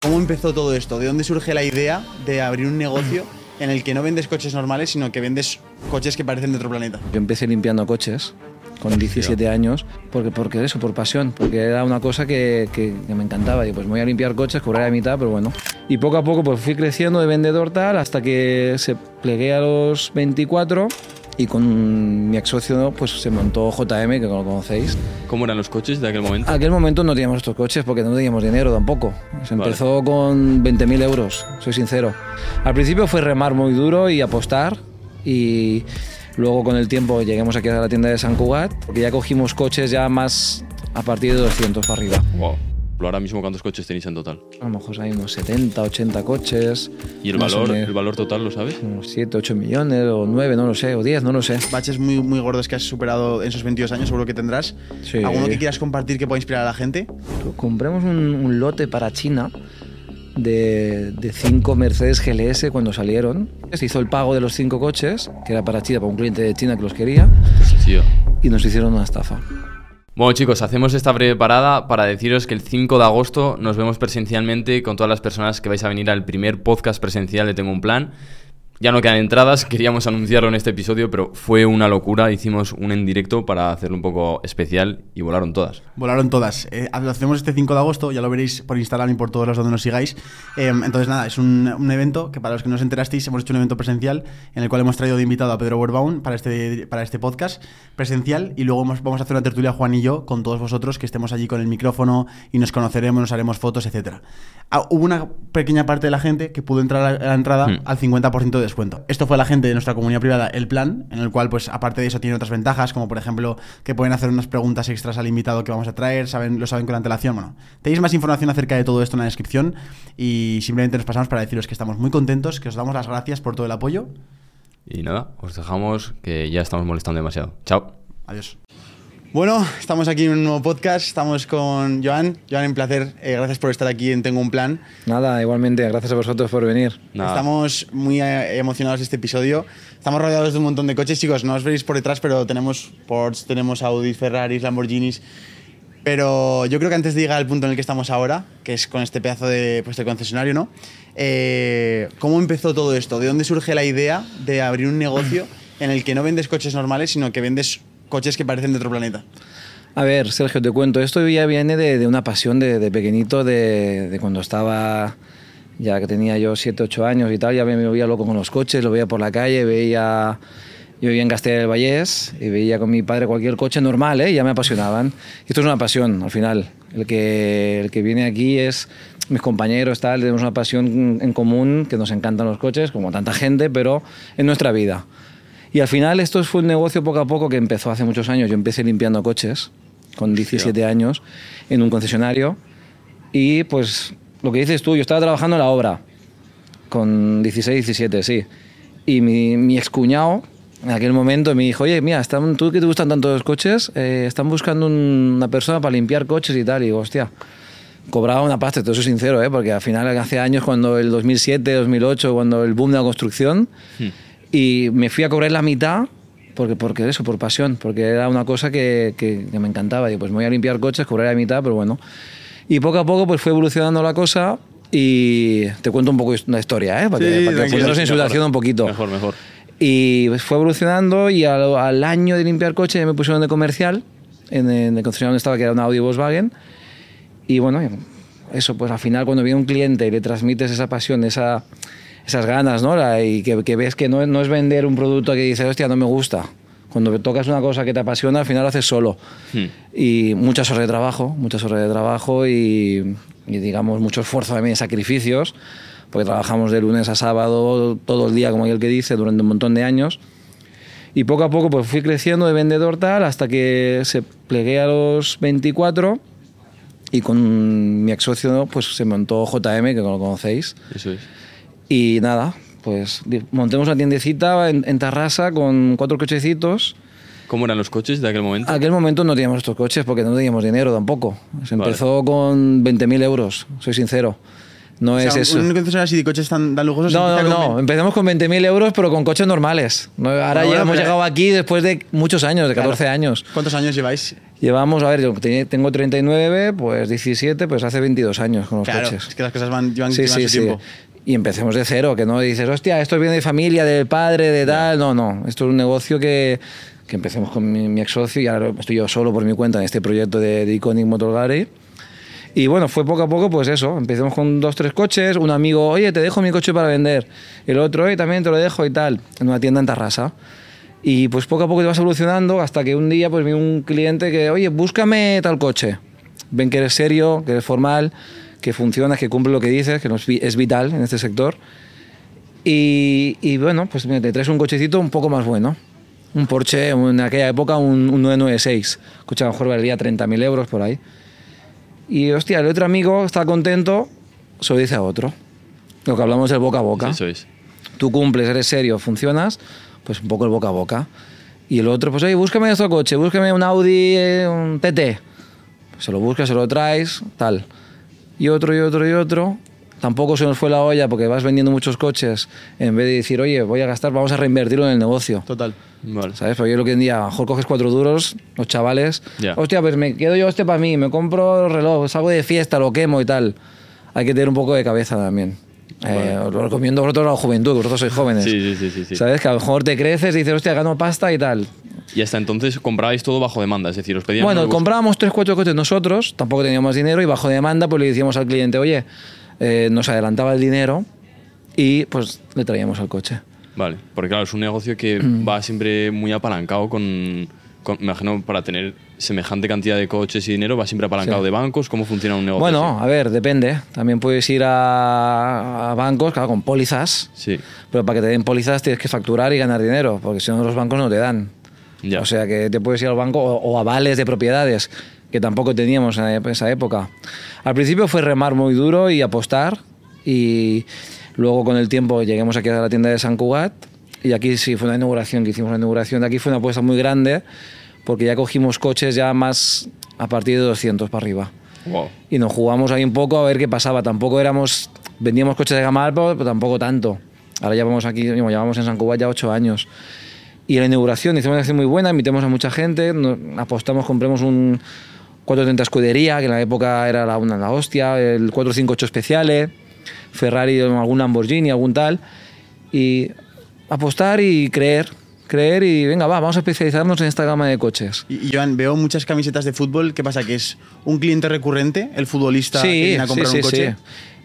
¿Cómo empezó todo esto? ¿De dónde surge la idea de abrir un negocio en el que no vendes coches normales, sino que vendes coches que parecen de otro planeta? Yo empecé limpiando coches con 17 años, porque, porque eso, por pasión, porque era una cosa que, que- que me encantaba. Y pues me voy a limpiar coches, cobrar la mitad, pero bueno. Y poco a poco pues fui creciendo de vendedor tal, hasta que se plegué a los 24 y con mi ex socio pues se montó JM, que lo conocéis. ¿Cómo eran los coches de aquel momento? En aquel momento no teníamos estos coches porque no teníamos dinero tampoco. Se Vale. empezó con 20.000 euros, soy sincero. Al principio fue remar muy duro y apostar y luego con el tiempo lleguemos aquí a la tienda de San Cugat porque ya cogimos coches ya más a partir de 200 para arriba. Wow. Ahora mismo, ¿cuántos coches tenéis en total? A lo mejor hay unos 70, 80 coches. ¿Y el valor, el valor total lo sabes? Unos 7, 8 millones o 9, no lo sé, o 10, no lo sé. Baches muy, muy gordos que has superado en esos 22 años, seguro que tendrás. Sí. ¿Alguno que quieras compartir que pueda inspirar a la gente? Compramos un, un lote para China de, de cinco Mercedes GLS cuando salieron. Se hizo el pago de los cinco coches, que era para China, para un cliente de China que los quería, Pues, tío. y nos hicieron una estafa. Bueno chicos, hacemos esta breve parada para deciros que el 5 de agosto nos vemos presencialmente con todas las personas que vais a venir al primer podcast presencial de Tengo un Plan. Ya no quedan entradas, queríamos anunciarlo en este episodio, pero fue una locura. Hicimos un en directo para hacerlo un poco especial y volaron todas. Volaron todas. Eh, lo hacemos este 5 de agosto, ya lo veréis por Instagram y por todos los donde nos sigáis. Eh, entonces, nada, es un, evento que para los que no os enterasteis, hemos hecho un evento presencial en el cual hemos traído de invitado a Pedro Werbaum para este, para este podcast presencial y luego vamos a hacer una tertulia Juan y yo con todos vosotros que estemos allí con el micrófono y nos conoceremos, nos haremos fotos, etcétera. Ah, hubo una pequeña parte de la gente que pudo entrar a la, entrada Hmm. al 50% de descuento. Esto fue la gente de nuestra comunidad privada, el plan, en el cual, pues, aparte de eso, tiene otras ventajas, como por ejemplo que pueden hacer unas preguntas extras al invitado que vamos a traer, saben, lo saben con antelación. Bueno, tenéis más información acerca de todo esto en la descripción y simplemente nos pasamos para deciros que estamos muy contentos, que os damos las gracias por todo el apoyo. Y nada, os dejamos que ya estamos molestando demasiado. Chao. Adiós. Bueno, estamos aquí en un nuevo podcast, estamos con Joan. Joan, un placer, eh, gracias por estar aquí en Tengo un Plan. Nada, igualmente, gracias a vosotros por venir. Nada. Estamos muy eh, emocionados de este episodio. Estamos rodeados de un montón de coches, chicos. No os veréis por detrás, pero tenemos Porsche, tenemos Audi, Ferraris, Lamborghinis. Pero yo creo que antes de llegar al punto en el que estamos ahora, que es con este pedazo de, pues, de concesionario, ¿no? Eh, ¿Cómo empezó todo esto? ¿De dónde surge la idea de abrir un negocio en el que no vendes coches normales, sino que vendes coches que parecen de otro planeta? A ver, Sergio, te cuento, esto ya viene de, una pasión de, pequeñito, de, cuando estaba, ya que tenía yo 7, 8 años y tal, ya me movía loco con los coches, lo veía por la calle, veía... Yo vivía en Castilla del Vallés y veía con mi padre cualquier coche normal, ¿eh? ya me apasionaban. Esto es una pasión, al final. El que, el que viene aquí es mis compañeros, tal, tenemos una pasión en común, que nos encantan los coches, como tanta gente, pero en nuestra vida. Y al final esto fue un negocio poco a poco que empezó hace muchos años. Yo empecé limpiando coches con 17 años en un concesionario y pues lo que dices tú, yo estaba trabajando en la obra con 16, 17, sí. Y mi, mi excuñado en aquel momento me dijo, oye, mira, están, tú que te gustan tanto los coches, eh, están buscando un- una persona para limpiar coches y tal. Y digo, hostia, cobraba una pasta, te soy sincero, ¿eh? porque al final hace años, cuando el 2007, 2008, cuando el boom de la construcción, y me fui a cobrar la mitad porque, porque eso, por pasión, porque era una cosa que, que- que me encantaba. Digo, pues me voy a limpiar coches, cobrar la mitad, pero bueno. Y poco a poco pues fue evolucionando la cosa y te cuento un poco la historia, ¿eh? para que, Sí, para que tranquilo, poneros en situación un poquito. Mejor, mejor. Y pues, fue evolucionando y al, al año de limpiar coche ya me pusieron de comercial en, en el concesionario donde estaba, que era un Audi Volkswagen. Y bueno, eso, pues al final cuando viene un cliente y le transmites esa pasión, esa, esas ganas, ¿no? La- y que, que ves que no, no es vender un producto que dices, hostia, no me gusta. Cuando tocas una cosa que te apasiona, al final lo haces solo. Hmm. Y muchas horas de trabajo, muchas horas de trabajo y, y, digamos mucho esfuerzo también, sacrificios, porque trabajamos de lunes a sábado todo el día, como el que dice, durante un montón de años. Y poco a poco pues fui creciendo de vendedor tal hasta que se plegué a los 24 y con mi ex socio pues se montó JM, que lo conocéis. Eso es. Y nada, pues montemos una tiendecita en, en Tarrasa con cuatro cochecitos. ¿Cómo eran los coches de aquel momento? En aquel momento no teníamos estos coches porque no teníamos dinero tampoco. Se Vale. empezó con 20.000 euros, soy sincero. No O sea, es eso. Un concesionario así de coches tan, tan lujosos. No, no, con no. ve- Empezamos con 20.000 euros, pero con coches normales. No, Ahora Bueno, ya bueno, hemos llegado aquí después de muchos años, de 14 Claro. años. ¿Cuántos años lleváis? Llevamos, a ver, yo te- tengo 39, pues 17, pues hace 22 años con los Claro, coches. es que las cosas van, llevan, Sí, llevan sí, su sí. tiempo. Y empecemos de cero, que no dices, hostia, esto viene de familia, del padre, de tal. No, no. Esto es un negocio que, que empecemos con mi, mi ex socio y ahora estoy yo solo por mi cuenta en este proyecto de, de Iconic Motor Gallery. Y bueno, fue poco a poco, pues eso. Empecemos con dos, tres coches. Un amigo, oye, te dejo mi coche para vender. El otro, oye, también te lo dejo y tal. En una tienda en Tarrasa. Y pues poco a poco te vas evolucionando hasta que un día pues vi un cliente que, oye, búscame tal coche. Ven que eres serio, que eres formal, que funcionas, que cumple lo que dices, que es, vi- es vital en este sector. Y, y bueno, pues mira, te traes un cochecito un poco más bueno. Un Porsche, en aquella época un, un 996. Coche a lo mejor valía 30.000 euros por ahí. Y hostia, el otro amigo está contento, se lo dice a otro. Lo que hablamos del boca a boca. Eso es. Tú cumples, eres serio, funcionas, pues un poco el boca a boca. Y el otro, pues oye, búscame otro coche, búscame un Audi, eh, un TT. Pues se lo buscas, se lo traes, tal. Y otro, y otro, y otro. Tampoco se nos fue la olla porque vas vendiendo muchos coches. En vez de decir, oye, voy a gastar, vamos a reinvertirlo en el negocio. Total. Vale. ¿Sabes? Porque yo lo que en día, mejor coges cuatro duros, los chavales. Ya. Hostia, pues me quedo yo este para mí, me compro el reloj, salgo de fiesta, lo quemo y tal. Hay que tener un poco de cabeza también. Eh, os lo recomiendo vosotros a la juventud, vosotros sois jóvenes. Sí, sí, sí, sí. ¿Sabes? Que a lo mejor te creces y dices, hostia, gano pasta y tal. Y hasta entonces comprabais todo bajo demanda, es decir, os pedían Bueno, comprábamos tres, cuatro coches nosotros, tampoco teníamos dinero y bajo demanda pues le decíamos al cliente, oye, eh, nos adelantaba el dinero y pues le traíamos el coche. Vale, porque claro, es un negocio que va siempre muy apalancado con, con- me imagino, para tener semejante cantidad de coches y dinero, va siempre apalancado Sí. de bancos. ¿Cómo funciona un negocio? Bueno, a ver, depende. También puedes ir a, a bancos, claro, con pólizas? Sí, pero para que te den pólizas tienes que facturar y ganar dinero, porque si no los bancos no te dan. ya. O sea que te puedes ir al banco o, o avales de propiedades, que tampoco teníamos en esa época. Al principio fue remar muy duro y apostar, y luego con el tiempo lleguemos aquí a la tienda de San Cugat, y aquí sí fue una inauguración, que hicimos una inauguración, de aquí fue una apuesta muy grande, porque ya cogimos coches ya más a partir de 200 para arriba. Wow. Y nos jugamos ahí un poco a ver qué pasaba. Tampoco éramos, vendíamos coches de gama alta, pero tampoco tanto. Ahora ya vamos aquí, llevamos en San Cugat ya ocho años. Y en la inauguración hicimos una acción muy buena, invitamos a mucha gente, nos- apostamos, compramos un 430 escudería, que en la época era la, una, la hostia, el 458 especiales, Ferrari, algún Lamborghini, algún tal. Y apostar y creer, creer y venga, va, vamos a especializarnos en esta gama de coches. Y, y, Joan, veo muchas camisetas de fútbol. ¿Qué pasa? ¿Que es un cliente recurrente, el futbolista que viene a comprar un coche?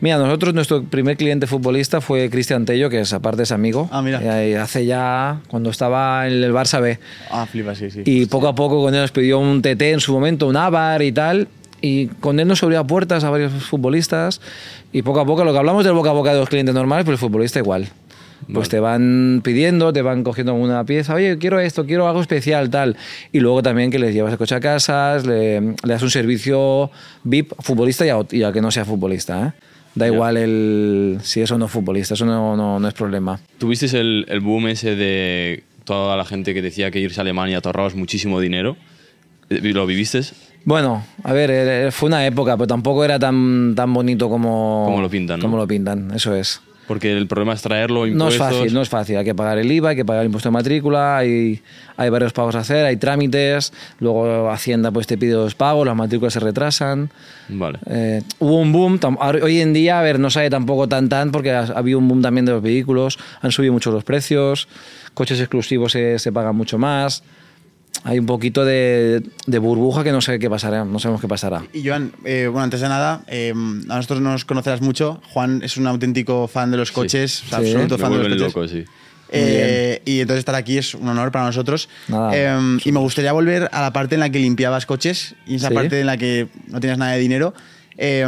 Mira, nosotros, nuestro primer cliente futbolista fue Cristian Tello, que es aparte es amigo. Ah, mira. Eh, hace ya, cuando estaba en el Barça B. Ah, flipa, sí, sí. Y poco a poco con él nos pidió un TT en su momento, un Avar y tal. Y con él nos abría puertas a varios futbolistas. Y poco a poco, lo que hablamos del boca a boca de los clientes normales, pues el futbolista igual. Pues te van pidiendo, te van cogiendo alguna pieza, oye, quiero esto, quiero algo especial, tal. Y luego también que les llevas el coche a casas, le, le das un servicio VIP, futbolista y a, y a que no sea futbolista. ¿eh? Da igual el, si es o no futbolista, eso no, no, no es problema. ¿Tuvisteis el, el boom ese de toda la gente que decía que irse a Alemania te ahorrabas muchísimo dinero? ¿Lo viviste? Bueno, a ver, eh, fue una época, pero tampoco era tan, tan bonito como, Como lo pintan, ¿no? Como lo pintan, eso es. Porque el problema es traerlo, No es impuestos... fácil, no es fácil. Hay que pagar el IVA, hay que pagar el impuesto de matrícula, hay, hay varios pagos a hacer, hay trámites, luego Hacienda pues te pide los pagos, las matrículas se retrasan. Vale. Eh, hubo un boom, hoy en día, a ver, no sale tampoco tan tan porque ha, ha habido un boom también de los vehículos, han subido mucho los precios, coches exclusivos se, se pagan mucho más. Hay un poquito de, de burbuja que no sé qué pasará, no sabemos qué pasará. Y Joan, eh, bueno, antes de nada, eh, a nosotros nos conocerás mucho. Juan es un auténtico fan de los coches, o sea, Sí. absoluto Me fan de los coches. loco, sí. Eh, y entonces estar aquí es un honor para nosotros. Nada. Eh, y me gustaría volver a la parte en la que limpiabas coches y esa Sí. parte en la que no tenías nada de dinero. Eh,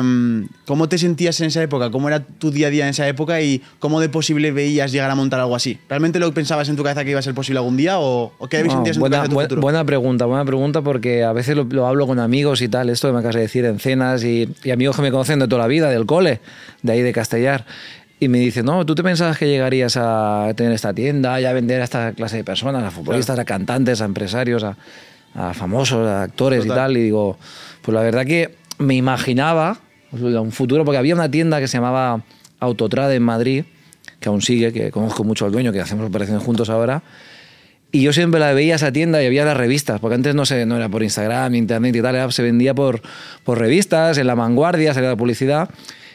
¿Cómo te sentías en esa época? ¿Cómo era tu día a día en esa época y cómo de posible veías llegar a montar algo así? ¿Realmente lo pensabas en tu cabeza que iba a ser posible algún día o, o qué No, sentías en buena, tu cabeza tu buen- futuro? buena pregunta, buena pregunta porque a veces lo, lo hablo con amigos y tal, esto que me acabas de decir en cenas y, y amigos que me conocen de toda la vida, del cole, de ahí de Castellar. Y me dicen, no, ¿tú te pensabas que llegarías a tener esta tienda y a vender a esta clase de personas, a futbolistas, a cantantes, a empresarios, a, a famosos, a actores y Total. tal? Y digo, pues la verdad que me imaginaba, un futuro, porque había una tienda que se llamaba Autotrade en Madrid, que aún sigue, que conozco mucho al dueño, que hacemos operaciones juntos ahora. Y yo siempre la veía esa tienda y había las revistas, porque antes no, se, no era por Instagram, internet y tal, era- se vendía por, por revistas, en la vanguardia, salía la publicidad.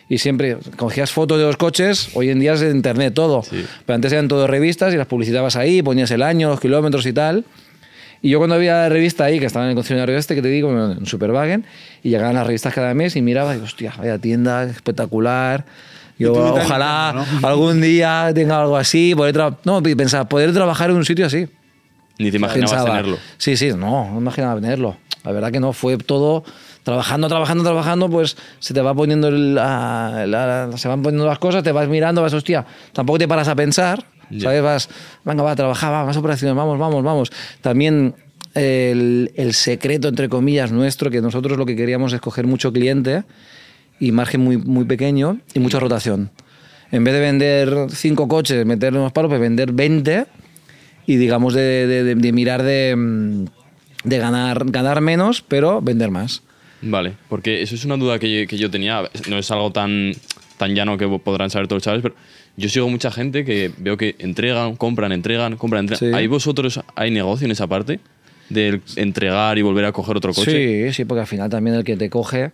Y siempre cogías fotos de los coches, hoy en día es de internet todo. Sí. Pero antes eran todo revistas y las publicitabas ahí, ponías el año, los kilómetros y tal. Y yo cuando había revista ahí, que estaba en el concesionario este, que te digo, en Superwagen, y llegaban las revistas cada mes y miraba, y hostia, vaya tienda espectacular. Yo, ojalá algún día tenga algo así, poder no, pensaba, poder trabajar en un sitio así. Ni te imaginabas Pensaba. tenerlo. Sí, sí, no, no imaginaba tenerlo. La verdad que no, fue todo trabajando, trabajando, trabajando, pues se te va poniendo el- la- la- se van poniendo las cosas, te vas mirando, vas, hostia, tampoco te paras a pensar, Ya. ¿sabes? Vas, venga, va a trabajar, va, más operaciones, vamos, vamos, vamos. También el, el secreto, entre comillas, nuestro, que nosotros lo que queríamos es coger mucho cliente y margen muy, muy pequeño y mucha rotación. En vez de vender cinco coches, meterle unos palos, pues vender 20 y digamos de, de- de- de mirar de, ganar, ganar menos, pero vender más. Vale, porque eso es una duda que, que yo tenía. No es algo tan, tan llano que podrán saber todos los chavales, pero yo sigo mucha gente que veo que entregan, compran, entregan, compran, entregan. Sí. ¿Ahí vosotros hay negocio en esa parte? Del entregar y volver a coger otro coche. Sí, sí, porque al final también el que te coge,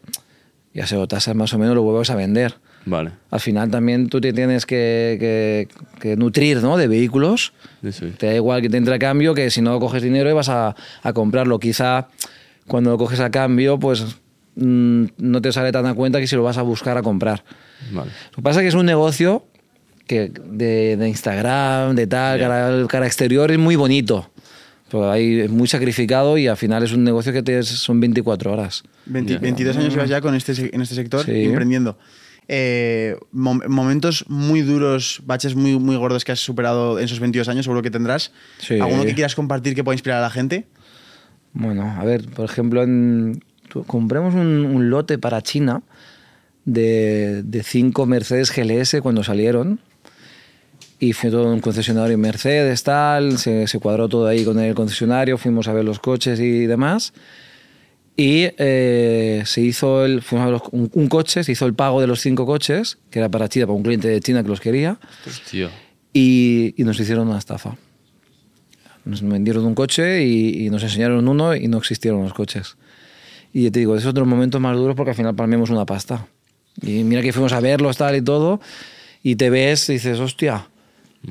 ya se lo tasas más o menos, lo vuelves a vender. Vale, Al final también tú te tienes que, que- que nutrir ¿no? de vehículos. eso es. Te da igual que te entre a cambio que si no coges dinero y vas a, a comprarlo. Quizá cuando lo coges a cambio, pues mm, no te sale tan a cuenta que si lo vas a buscar a comprar. Vale. Lo que pasa es que es un negocio que de, de Instagram, de tal, cara, cara exterior, es muy bonito. Pero ahí es muy sacrificado y al final es un negocio que te, son 24 horas. 20 Ya. 22 años llevas ya con este, en este sector, Sí. emprendiendo. Eh, mom- momentos muy duros, baches muy, muy gordos que has superado en esos 22 años, seguro que tendrás. Sí. ¿Alguno que quieras compartir que pueda inspirar a la gente? Bueno, a ver, por ejemplo, en, compramos un, un lote para China de, de cinco Mercedes GLS cuando salieron. Y fue todo un concesionario Mercedes, tal, se, se cuadró todo ahí con el concesionario, fuimos a ver los coches y demás. Y eh, se hizo el, fuimos a ver los- un, un coche, se hizo el pago de los cinco coches, que era para China, para un cliente de China que los quería, Hostia. y, y nos hicieron una estafa. Nos vendieron un coche y, y nos enseñaron uno y no existieron los coches. Y te digo, esos otros momentos más duros porque al final palmemos una pasta. Y mira que fuimos a verlos tal y todo, y te ves y dices, hostia.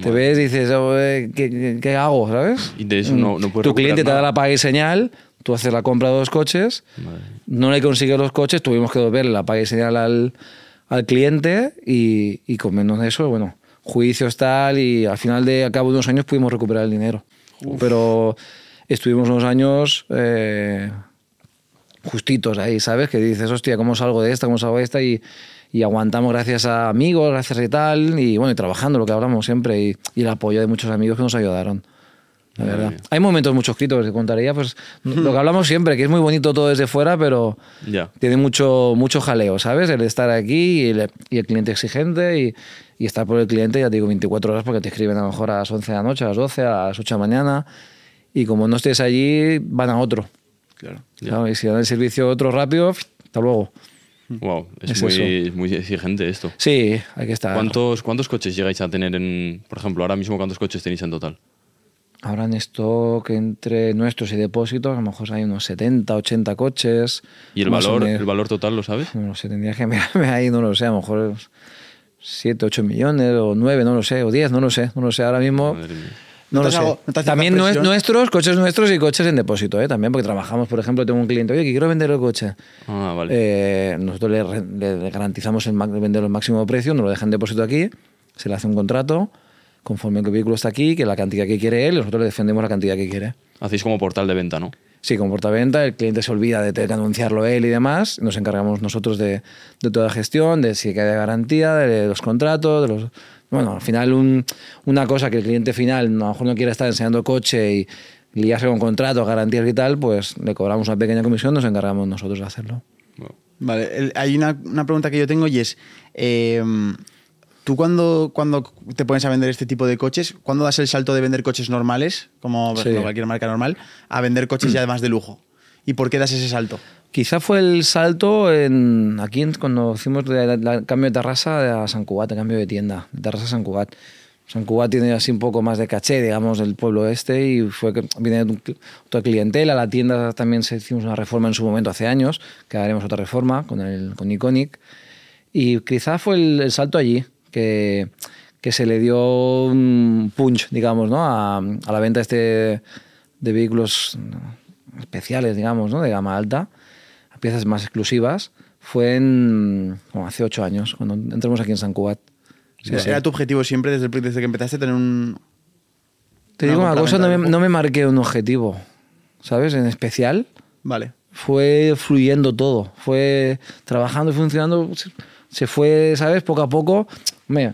Te ves y dices, "Oh, eh, ¿qué, qué, hago? ¿Sabes? Y de eso no- no puedes Tu cliente te recuperar da nada. la paga y señal, tú haces la compra de dos coches, Madre. no le consigues los coches, tuvimos que devolverle la paga y señal al, al cliente y, y con menos de eso, bueno, juicios tal y al final de a cabo de unos años pudimos recuperar el dinero. Pero estuvimos unos años eh, justitos ahí, ¿sabes? Que dices, hostia, ¿cómo salgo de esta? ¿Cómo salgo de esta? Y, y aguantamos gracias a amigos, gracias y tal, y bueno, y trabajando, lo que hablamos siempre, y, y el apoyo de muchos amigos que nos ayudaron. La verdad. mía. Hay momentos muchos críticos que contaría, pues lo que hablamos siempre, que es muy bonito todo desde fuera, pero Ya. tiene mucho, mucho jaleo, ¿sabes? El estar aquí y el, y el cliente exigente y, y estar por el cliente, ya te digo, 24 horas porque te escriben a lo mejor a las 11 de la noche, a las 12, a las 8 de la mañana y como no estés allí, van a otro. Claro. Claro, Y si dan el servicio otro rápido, hasta luego. Wow, es, Es muy, eso. es muy exigente esto. Sí, hay que estar. ¿Cuántos, ¿Cuántos coches llegáis a tener en, por ejemplo, ahora mismo cuántos coches tenéis en total? Ahora en stock entre nuestros y depósitos, a lo mejor hay unos 70, 80 coches. ¿Y el valor, menos. el valor total lo sabes? No sé, tendría que mirarme ahí, no lo sé, a lo mejor 7, 8 millones o 9, no lo sé, o 10, no lo sé, no lo sé. Ahora mismo Madre mía. No lo ¿No te sé. hago- no te hace también no es nuestros, coches nuestros y coches en depósito, ¿eh? también porque trabajamos, por ejemplo, tengo un cliente, oye, que quiero vender el coche. Ah, vale. Eh, nosotros le, garantizamos el venderlo al máximo precio, nos lo dejan en depósito aquí, se le hace un contrato conforme el vehículo está aquí, que la cantidad que quiere él, y nosotros le defendemos la cantidad que quiere. Hacéis como portal de venta, ¿no? Sí, con portaventa, el cliente se olvida de tener que anunciarlo él y demás. Nos encargamos nosotros de, de toda la gestión, de si hay garantía, de los contratos, de los. Bueno, al final, un- una cosa que el cliente final a lo mejor no quiere estar enseñando coche y liarse con contratos, garantías y tal, pues le cobramos una pequeña comisión, nos encargamos nosotros de hacerlo. Vale, el- hay una, una pregunta que yo tengo y es, eh, ¿tú cuando, cuando te pones a vender este tipo de coches, cuándo das el salto de vender coches normales, como Sí. cualquier marca normal, a vender coches ya más de lujo? ¿Y por qué das ese salto? Quizá fue el salto en, aquí cuando hicimos el cambio de terraza a San Cugat, el cambio de tienda, de terraza a San Cugat. San Cugat tiene así un poco más de caché, digamos, del pueblo este y fue que viene otra clientela. La tienda también se hicimos una reforma en su momento hace años, que haremos otra reforma con, el, con Iconic. Y quizá fue el, el salto allí que, que se le dio un punch, digamos, ¿no? a, a la venta este de vehículos especiales, digamos, ¿no? de gama alta, a piezas más exclusivas. Fue en, como hace ocho años, cuando entramos aquí en San Cugat. Sí, Era- sí. Tu objetivo siempre desde, el- desde que empezaste a tener un. Te digo una cosa, no me, no me marqué un objetivo, ¿sabes? En especial, Vale. fue fluyendo todo, fue trabajando y funcionando, se- fue, ¿sabes? Poco a poco. Me,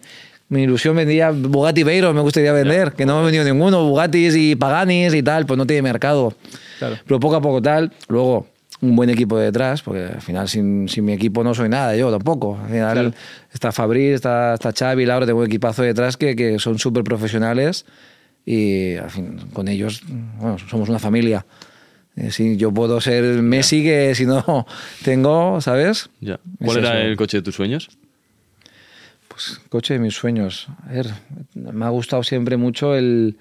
mi ilusión vendía Bugatti Veyron, me gustaría vender, que no me ha vendido ninguno, Bugattis y Paganis y tal, pues no tiene mercado. Claro. Pero poco a poco tal, luego un buen equipo detrás, porque al final sin, sin mi equipo no soy nada, yo tampoco. Al final Claro. está Fabriz, está, está Xavi, Laura, tengo un equipazo detrás que, que son súper profesionales y al fin, con ellos bueno, somos una familia. Eh, Si yo puedo ser Messi, que si no tengo, ¿sabes? Es ¿Cuál era eso. el coche de tus sueños? Pues coche de mis sueños. A ver, me ha gustado siempre mucho el...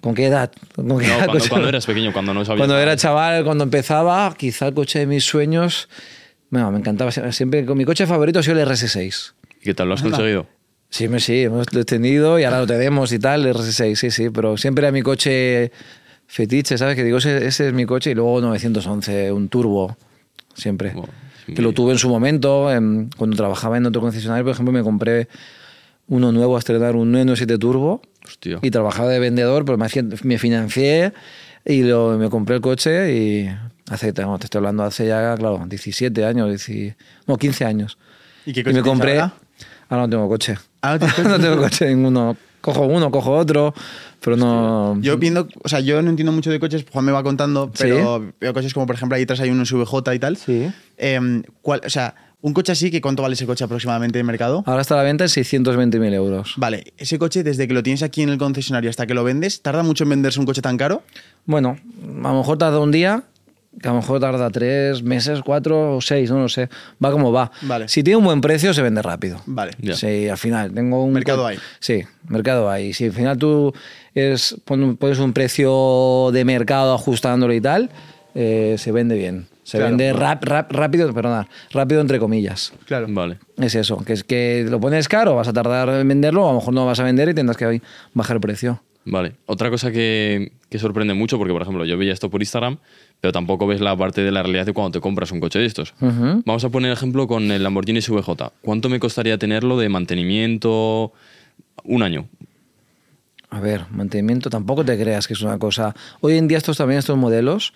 ¿Con qué edad? ¿Con qué No, edad cuando, cuando eras pequeño, cuando no sabías. Cuando era chaval, cuando empezaba, quizá el coche de mis sueños... Bueno, me encantaba siempre. Con mi coche favorito ha sido el RS6. ¿Y qué tal? ¿Lo has conseguido? Sí, sí, hemos- tenido y ahora lo tenemos y tal, el RS6, sí, sí, pero siempre era mi coche fetiche, ¿sabes? Que digo, ese, ese es mi coche y luego 911, un turbo, siempre. Wow, que lo tuve en su momento, cuando trabajaba en otro concesionario, por ejemplo, me compré uno nuevo a estrenar, un 997 turbo, Hostia. y trabajaba de vendedor, pero me, me financié y lo- me compré el coche y hace, no, te estoy hablando hace ya, claro, 17 años, 10 no, 15 años. ¿Y qué Y coche me tienes compré. ahora? Ahora no tengo coche. Ah, ¿no tienes coche? no tengo coche ninguno. Cojo uno, cojo otro, pero no. Yo viendo, o sea, yo no entiendo mucho de coches, Juan me va contando, Sí. pero veo coches como por ejemplo ahí atrás hay un SVJ y tal. Sí. Em, ¿cuál- o sea, un coche así, ¿que ¿cuánto vale ese coche aproximadamente en mercado? Ahora está a la venta en 620.000 euros. Vale, ese coche desde que lo tienes aquí en el concesionario hasta que lo vendes, ¿tarda mucho en venderse un coche tan caro? Bueno, a lo mejor tarda un día, que a lo mejor tarda tres meses, cuatro o seis, no lo sé. Va como va. Vale. Si tiene un buen precio, se vende rápido. Vale. Ya. Sí, al final tengo un Mercado hay. Sí, mercado hay. Si al final tú es, pon- pones un precio de mercado ajustándolo y tal, eh, se vende bien. Se Claro. vende rap, rap- rápido, perdona, rápido entre comillas. Claro. Vale. Es eso, que es que lo pones caro, vas a tardar en venderlo, a lo mejor no vas a vender y tendrás que bajar el precio. Vale. Otra cosa que, que sorprende mucho, porque por ejemplo yo veía esto por Instagram, pero tampoco ves la parte de la realidad de cuando te compras un coche de estos. Vamos a poner ejemplo con el Lamborghini SVJ. ¿Cuánto me costaría tenerlo de mantenimiento? Un año. A ver, mantenimiento tampoco te creas que es una cosa. Hoy en día estos también estos modelos,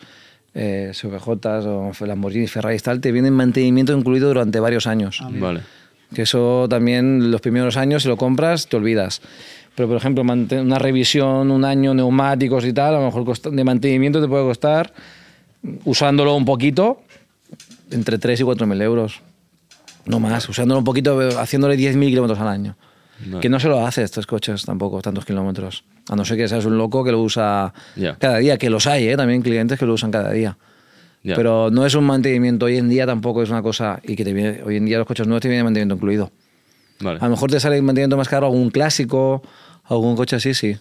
eh, SVJs o Lamborghini, Ferrari y tal, te vienen mantenimiento incluido durante varios años. Vale. Que eso también los primeros años si lo compras te olvidas. Pero por ejemplo, una revisión, un año, neumáticos y tal, a lo mejor de mantenimiento te puede costar, usándolo un poquito, entre 3 y 4 mil euros. No más, usándolo un poquito, haciéndole 10.000 kilómetros al año. Vale. Que no se lo hace estos coches tampoco, tantos kilómetros. A no ser que seas un loco que lo usa Ya. cada día, que los hay, ¿eh? también clientes que lo usan cada día. Ya. Pero no es un mantenimiento hoy en día tampoco es una cosa y que te viene, hoy en día los coches nuevos te vienen mantenimiento incluido. Vale. A lo mejor te sale el mantenimiento más caro algún clásico, algún coche así, sí.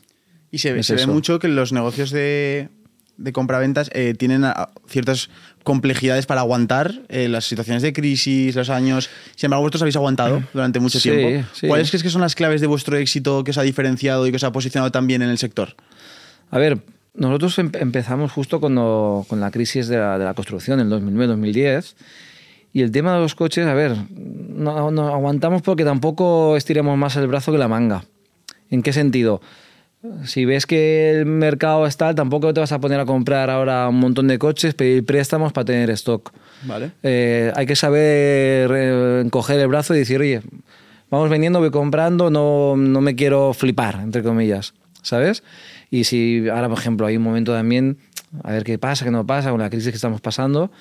Y se, ve- Es se ve eso. mucho que los negocios de, de compraventas eh, tienen ciertas complejidades para aguantar eh, las situaciones de crisis, los años. Sin embargo, vosotros habéis aguantado durante mucho Sí, tiempo. sí. ¿Cuáles crees que son las claves de vuestro éxito que os ha diferenciado y que os ha posicionado tan bien en el sector? A ver, nosotros em- empezamos justo cuando, con la crisis de la, de la construcción, en 2009-2010. Y el tema de los coches, a ver, no, no aguantamos porque tampoco estiramos más el brazo que la manga. ¿En qué sentido? Si ves que el mercado es tal, tampoco te vas a poner a comprar ahora un montón de coches, pedir préstamos para tener stock. Vale. Eh, hay que saber eh, encoger el brazo y decir, oye, vamos vendiendo, voy comprando, no, no me quiero flipar, entre comillas, ¿sabes? Y si ahora, por ejemplo, hay un momento también, a ver qué pasa, qué no pasa, con la crisis que estamos pasando,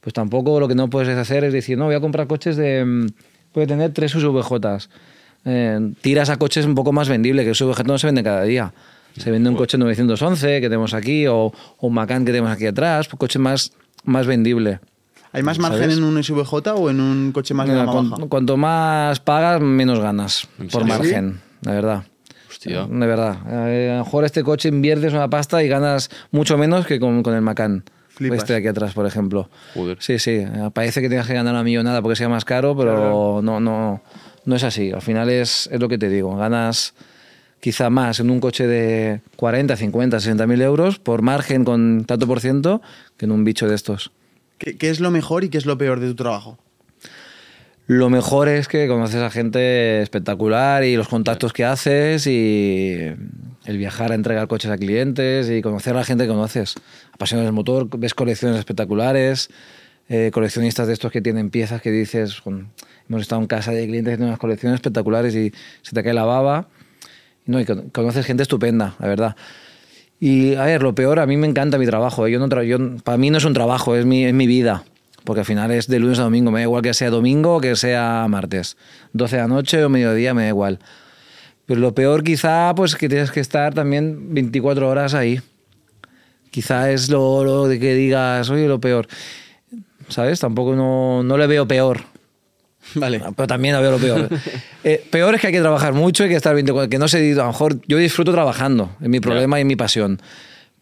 pues tampoco lo que no puedes hacer es decir, no, voy a comprar coches de... mm, Puede tener tres SVJs. Eh, tiras a coches un poco más vendibles, que el SVJ no se vende cada día. Se vende un coche 911 que tenemos aquí o, o un Macan que tenemos aquí atrás, un coche más, más vendible. ¿Hay más margen ¿Sabes? en un SVJ o en un coche más de Mira, gama cuan- baja? cuanto más pagas, menos ganas, ¿En por serio? margen, la verdad. Hostia. De verdad. Eh, a lo mejor este coche inviertes una pasta y ganas mucho menos que con, con el Macan. Flipas. Este de aquí atrás, por ejemplo. Joder. Sí, sí. Parece que tengas que ganar una millonada porque sea más caro, pero no, no, no es así. Al final es, es lo que te digo. Ganas quizá más en un coche de 40, 50, 60 mil euros por margen con tanto por ciento que en un bicho de estos. ¿Qué, qué es lo mejor y qué es lo peor de tu trabajo? Lo mejor es que conoces a gente espectacular y los contactos que haces y el viajar a entregar coches a clientes y conocer a la gente que conoces. Apasionados del motor, ves colecciones espectaculares, eh, coleccionistas de estos que tienen piezas que dices, "Con- hemos estado en casa de clientes que tienen unas colecciones espectaculares y se te cae la baba. No, y con- conoces gente estupenda, la verdad. Y a ver, lo peor, a mí me encanta mi trabajo. ¿eh? Yo no tra- yo, para mí no es un trabajo, es mi, es mi vida. Porque al final es de lunes a domingo. Me da igual que sea domingo o que sea martes. 12 de la noche o mediodía, me da igual. Pero lo peor quizá, pues que tienes que estar también 24 horas ahí. Quizá es lo, lo de que digas, oye, lo peor. ¿Sabes? Tampoco no, no le veo peor. Vale. Pero también veo lo peor. Eh, peor es que hay que trabajar mucho y que estar 24, que no sé, a lo mejor yo disfruto trabajando, es mi problema y mi pasión.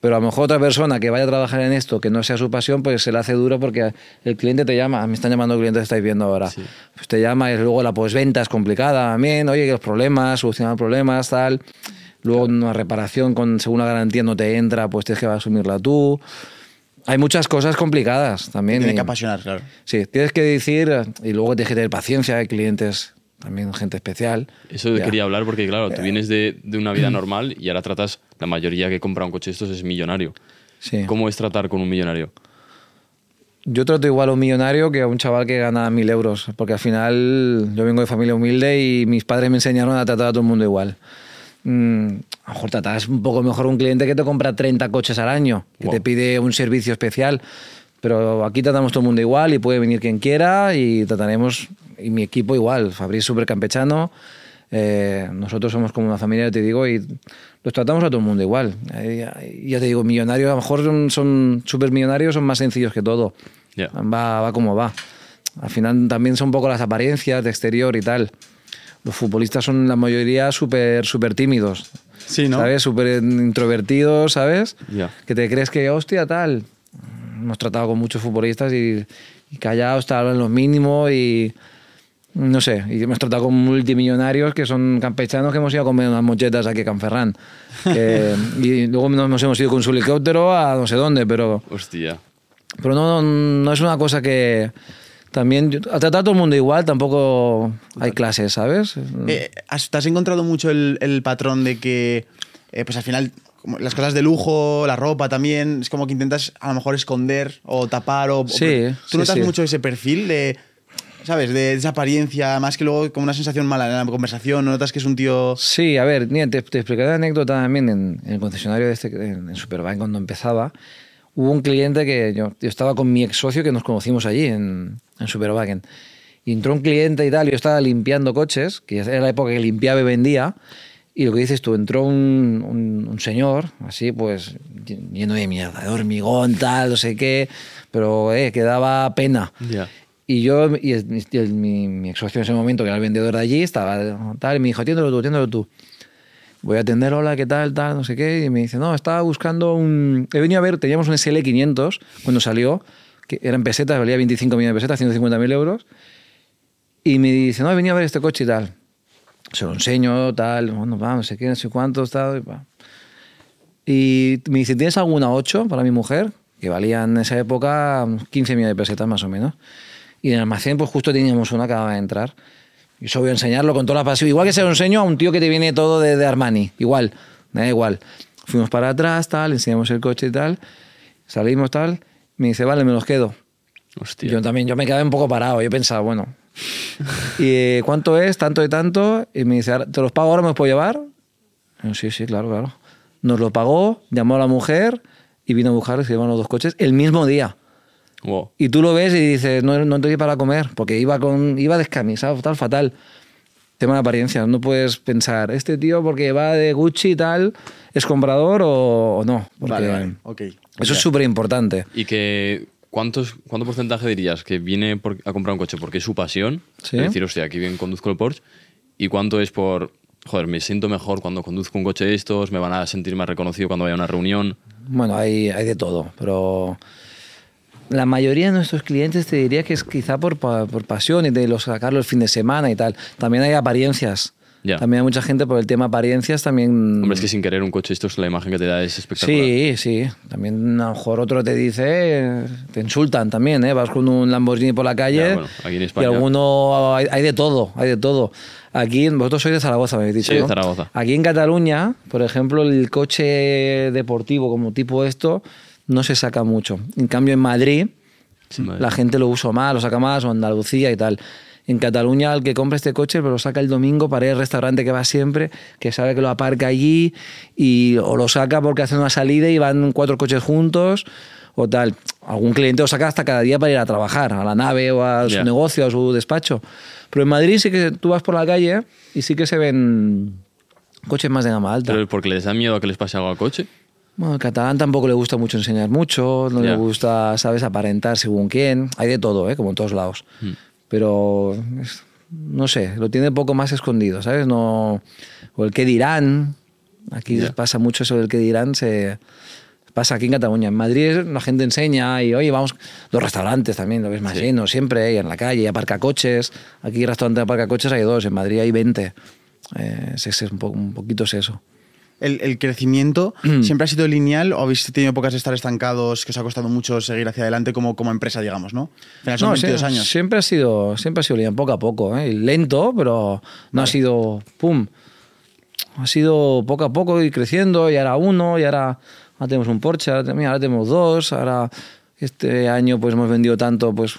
Pero a lo mejor otra persona que vaya a trabajar en esto, que no sea su pasión, pues se le hace duro porque el cliente te llama, me están llamando clientes que estáis viendo ahora. Pues te llama y luego la postventa es complicada también, oye, los problemas, solucionar problemas, tal. Luego una reparación con según garantía no te entra, pues tienes que asumirla tú. Hay muchas cosas complicadas también. Tiene que apasionar, claro. Sí, tienes que decir, y luego tienes que tener paciencia, hay clientes, también gente especial. Eso Ya. quería hablar porque, claro, tú vienes de, de una vida normal y ahora tratas, la mayoría que compra un coche de estos es millonario. Sí. ¿Cómo es tratar con un millonario? Yo trato igual a un millonario que a un chaval que gana mil euros, porque al final yo vengo de familia humilde y mis padres me enseñaron a tratar a todo el mundo igual. Mm, a lo mejor tratas un poco mejor a un cliente que te compra 30 coches al año, que Wow. te pide un servicio especial, pero aquí tratamos todo el mundo igual y puede venir quien quiera y trataremos, y mi equipo igual, Fabriz súper campechano, eh, nosotros somos como una familia, te digo, y los tratamos a todo el mundo igual. Eh, ya te digo, millonarios, a lo mejor son, súper millonarios, son más sencillos que todo. Ya. Va, va como va. Al final también son un poco las apariencias de exterior y tal. Los futbolistas son la mayoría súper súper tímidos. Sí, ¿no? ¿Sabes? Súper introvertidos, ¿sabes? Que te crees que, hostia, tal. Hemos tratado con muchos futbolistas y, y callados, tal, en lo mínimo y. No sé, y hemos tratado con multimillonarios que son campechanos que hemos ido a comer unas mochetas aquí a Canferrán. Que- y luego nos nos hemos ido con su helicóptero a no sé dónde, pero. Hostia. Pero no, no es una cosa que también a tratar a todo el mundo igual tampoco hay clases, ¿sabes? Eh, ¿has- ¿Te has encontrado mucho el, el patrón de que, eh, pues al final, las cosas de lujo, la ropa también, es como que intentas a lo mejor esconder o tapar o... Sí, ¿Tú sí, notas sí. mucho ese perfil de, ¿sabes? De esa apariencia, más que luego como una sensación mala en la conversación, ¿no notas que es un tío... Sí, a ver, te, te explicaré la anécdota también en, en el concesionario de este, en, en Superbike cuando empezaba. Hubo un cliente que yo, yo estaba con mi ex socio que nos conocimos allí en, en Superwagen. Y entró un cliente y tal, y yo estaba limpiando coches, que era la época que limpiaba y vendía. Y lo que dices tú, entró un, un- un señor, así pues, lleno de mierda, de hormigón, tal, no sé qué, pero eh, que daba pena. Y yo, y, el- y el- mi, mi ex socio en ese momento, que era el vendedor de allí, estaba tal, y me dijo, atiéndelo tú, atiéndelo tú. Voy a atender, hola, ¿qué tal, tal, no sé qué? Y me dice, no, estaba buscando un... He venido a ver, teníamos un SL500 cuando salió, que eran pesetas, valía 25 millones de pesetas, 150.000 euros. Y me dice, no, he venido a ver este coche y tal. Se lo enseño, tal, bueno, va, no sé qué, no sé cuántos, tal. y. Y me dice, ¿tienes alguna 8 para mi mujer? Que valían en esa época 15 millones de pesetas más o menos. Y en el almacén, pues justo teníamos una que acababa de entrar. Y eso voy a enseñarlo con toda la pasión. Igual que se lo enseño a un tío que te viene todo de, de Armani. Igual, me da igual. Fuimos para atrás, tal, enseñamos el coche y tal. Salimos, tal. Me dice, vale, me los quedo. Hostia. Yo también, yo me quedé un poco parado. Yo pensaba, bueno, ¿y eh, cuánto es? Tanto y tanto. Y me dice, "Ahora, ¿te los pago ahora? ¿Me los puedo llevar? Yo, sí, sí, claro, claro. Nos lo pagó, llamó a la mujer y vino a buscar, se los dos coches el mismo día. Wow. Y tú lo ves y dices, no, no te para comer, porque iba, con, iba descamisado, tal, fatal. Tema de apariencia, no puedes pensar, este tío porque va de Gucci y tal, ¿es comprador o, o no? Porque Vale, vale, ok. Eso es súper importante. Y que ¿cuántos, ¿cuánto porcentaje dirías que viene por- a comprar un coche porque es su pasión? Sí. Es decir, hostia, aquí bien conduzco el Porsche. ¿Y cuánto es por, joder, me siento mejor cuando conduzco un coche de estos, me van a sentir más reconocido cuando vaya a una reunión? Bueno, hay, hay de todo, pero la mayoría de nuestros clientes te diría que es quizá por, por pasión y de los sacarlo el fin de semana y tal. También hay apariencias. Ya. También hay mucha gente por el tema apariencias también. Hombre, es que sin querer un coche esto es la imagen que te da es espectacular. Sí, sí. También a lo mejor otro te dice, te insultan también, ¿eh? Vas con un Lamborghini por la calle Ya, bueno, aquí en España- y alguno, hay, hay de todo, hay de todo. Aquí, vosotros sois de Zaragoza, me habéis dicho, Sí, ¿no? Zaragoza. Aquí en Cataluña, por ejemplo, el coche deportivo como tipo esto no se saca mucho. En cambio, en Madrid, la gente lo usa más, lo saca más, o Andalucía y tal. En Cataluña, el que compra este coche, pero lo saca el domingo para ir al restaurante que va siempre, que sabe que lo aparca allí, y, o lo saca porque hace una salida y van cuatro coches juntos, o tal. Algún cliente lo saca hasta cada día para ir a trabajar, a la nave o a su Ya. negocio, a su despacho. Pero en Madrid sí que tú vas por la calle y sí que se ven coches más de gama alta. Pero porque les da miedo a que les pase algo al coche. Bueno, al catalán tampoco le gusta mucho enseñar mucho, no Ya. le gusta, sabes, aparentar según quién. Hay de todo, ¿eh? como en todos lados. Mm. Pero, no sé, lo tiene poco más escondido, ¿sabes? No, o el que dirán. Aquí pasa mucho eso del que dirán, se pasa aquí en Cataluña. En Madrid la gente enseña y, oye, vamos, los restaurantes también, lo ves más Sí. lleno siempre, y en la calle, y aparca coches. Aquí restaurante de aparca coches hay dos, en Madrid hay 20. Eh, es, es un, po- un poquito es eso. ¿El, el crecimiento siempre ha sido lineal o habéis tenido épocas de estar estancados que os ha costado mucho seguir hacia adelante como, como empresa, digamos, ¿no? Al final son No, 22 sie- años. Siempre ha sido, siempre ha sido lineal, poco a poco, ¿eh? Lento, pero no ha sido pum. Ha sido poco a poco y creciendo, y ahora uno, y ahora, ahora tenemos un Porsche, ahora, ahora tenemos dos, ahora este año pues hemos vendido tanto, pues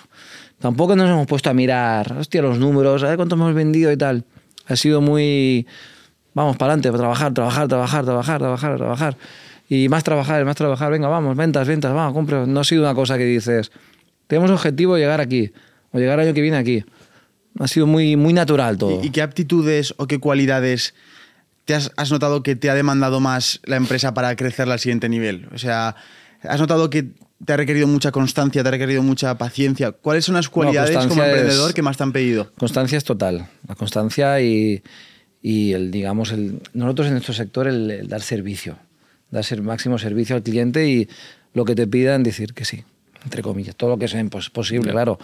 tampoco nos hemos puesto a mirar, hostia, los números, a ver cuánto hemos vendido y tal. Ha sido muy, vamos para adelante, trabajar, trabajar, trabajar, trabajar, trabajar, trabajar. Y más trabajar, más trabajar, venga, vamos, ventas, ventas, vamos, compra. No ha sido una cosa que dices, tenemos objetivo llegar aquí, o llegar el año que viene aquí. Ha sido muy, muy natural todo. ¿Y, y qué aptitudes o qué cualidades te has, has notado que te ha demandado más la empresa para crecer al siguiente nivel? O sea, ¿has notado que te ha requerido mucha constancia, te ha requerido mucha paciencia? ¿Cuáles son las cualidades como constancia es- emprendedor que más te han pedido? Constancia es total. La constancia y, y el, digamos, el, nosotros en nuestro sector el, el dar servicio. Dar ser, máximo servicio al cliente y lo que te pidan decir que sí, entre comillas. Todo lo que sea pos- posible, claro.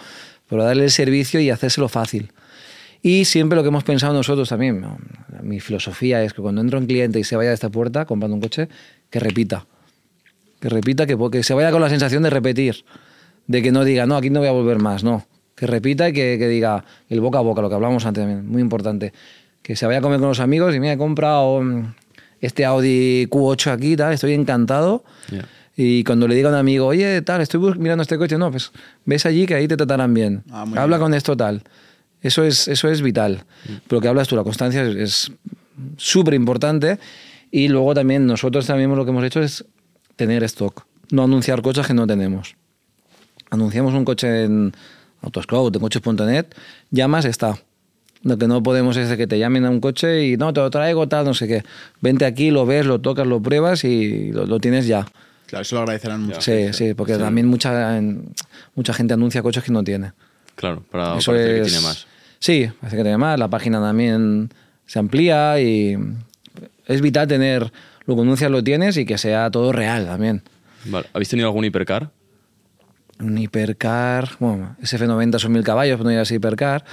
Pero darle el servicio y hacérselo fácil. Y siempre lo que hemos pensado nosotros también, ¿no? mi filosofía es que cuando entra un cliente y se vaya de esta puerta comprando un coche, que repita. Que repita, que, que se vaya con la sensación de repetir. De que no diga, no, aquí no voy a volver más, no. Que repita y que, que diga el boca a boca, lo que hablamos antes también, muy importante. Que se vaya a comer con los amigos y mira, he comprado mm, este Audi Q8 aquí, tal, estoy encantado. Ya. Y cuando le diga a un amigo, oye, tal, estoy mirando este coche, no, pues ves allí que ahí te tratarán bien. Ah, Habla bien. con esto tal. Eso es, eso es vital. Pero que hablas tú, la constancia es- es súper importante. Y luego también nosotros también lo que hemos hecho es tener stock. No anunciar cosas que no tenemos. Anunciamos un coche en Autoscout, en coches.net, llamas, está. Lo que no podemos es que te llamen a un coche y no, te lo traigo, tal, no sé qué. Vente aquí, lo ves, lo tocas, lo pruebas y lo, lo tienes ya. Claro, eso lo agradecerán mucho. Sí, sí, porque también mucha, mucha gente anuncia coches que no tiene. Claro, para Eso parecer que es- tiene más. Sí, parece que tiene más. La página también se amplía y es vital tener lo que anuncias lo tienes y que sea todo real también. Vale. ¿Habéis tenido algún hipercar? Un hipercar, bueno, SF90 son mil caballos, pero no llega a ser hipercar.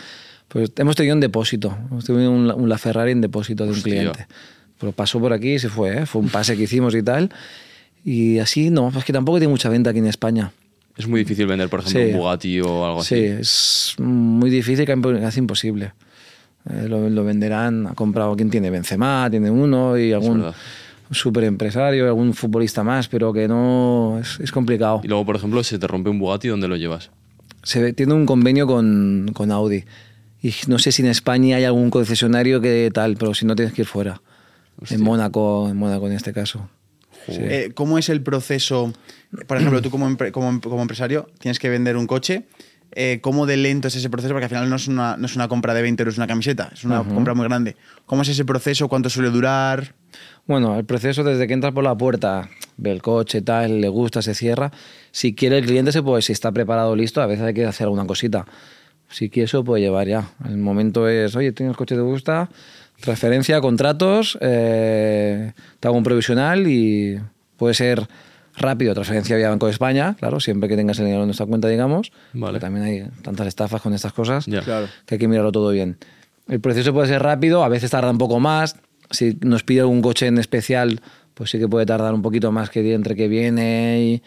Pues hemos tenido un depósito, hemos tenido un, un LaFerrari en depósito de un cliente. Pero pasó por aquí y se fue, ¿eh? fue un pase que hicimos y tal. Y así, no, es que tampoco tiene mucha venta aquí en España. Es muy difícil vender, por ejemplo, Sí. un Bugatti o algo Sí, así. es muy difícil, casi imposible. Eh, lo, lo venderán, ha comprado quien tiene Benzema, tiene uno y algún super empresario, algún futbolista más, pero que no es, es complicado. Y luego, por ejemplo, se te rompe un Bugatti, ¿dónde lo llevas? Se tiene un convenio con, con Audi. Y no sé si en España hay algún concesionario que tal, pero si no tienes que ir fuera. En Mónaco, en Mónaco en este caso. Sí. Eh, ¿Cómo es el proceso? Por ejemplo, tú como, empre- como, como empresario tienes que vender un coche. Eh, ¿Cómo de lento es ese proceso? Porque al final no es una, no es una compra de 20 euros una camiseta, es una compra muy grande. ¿Cómo es ese proceso? ¿Cuánto suele durar? Bueno, el proceso desde que entras por la puerta, ve el coche, tal, le gusta, se cierra. Si quiere el cliente, se puede, si está preparado, listo, a veces hay que hacer alguna cosita. Si quiere, eso puede llevar ya. El momento es, oye, tienes coche, te gusta, transferencia, contratos, eh, te hago un provisional y puede ser rápido, transferencia vía Banco de España, claro, siempre que tengas el dinero en nuestra cuenta, digamos. Vale. También hay tantas estafas con estas cosas Ya. Claro. que hay que mirarlo todo bien. El proceso puede ser rápido, a veces tarda un poco más. Si nos pide algún coche en especial, pues sí que puede tardar un poquito más que entre que viene y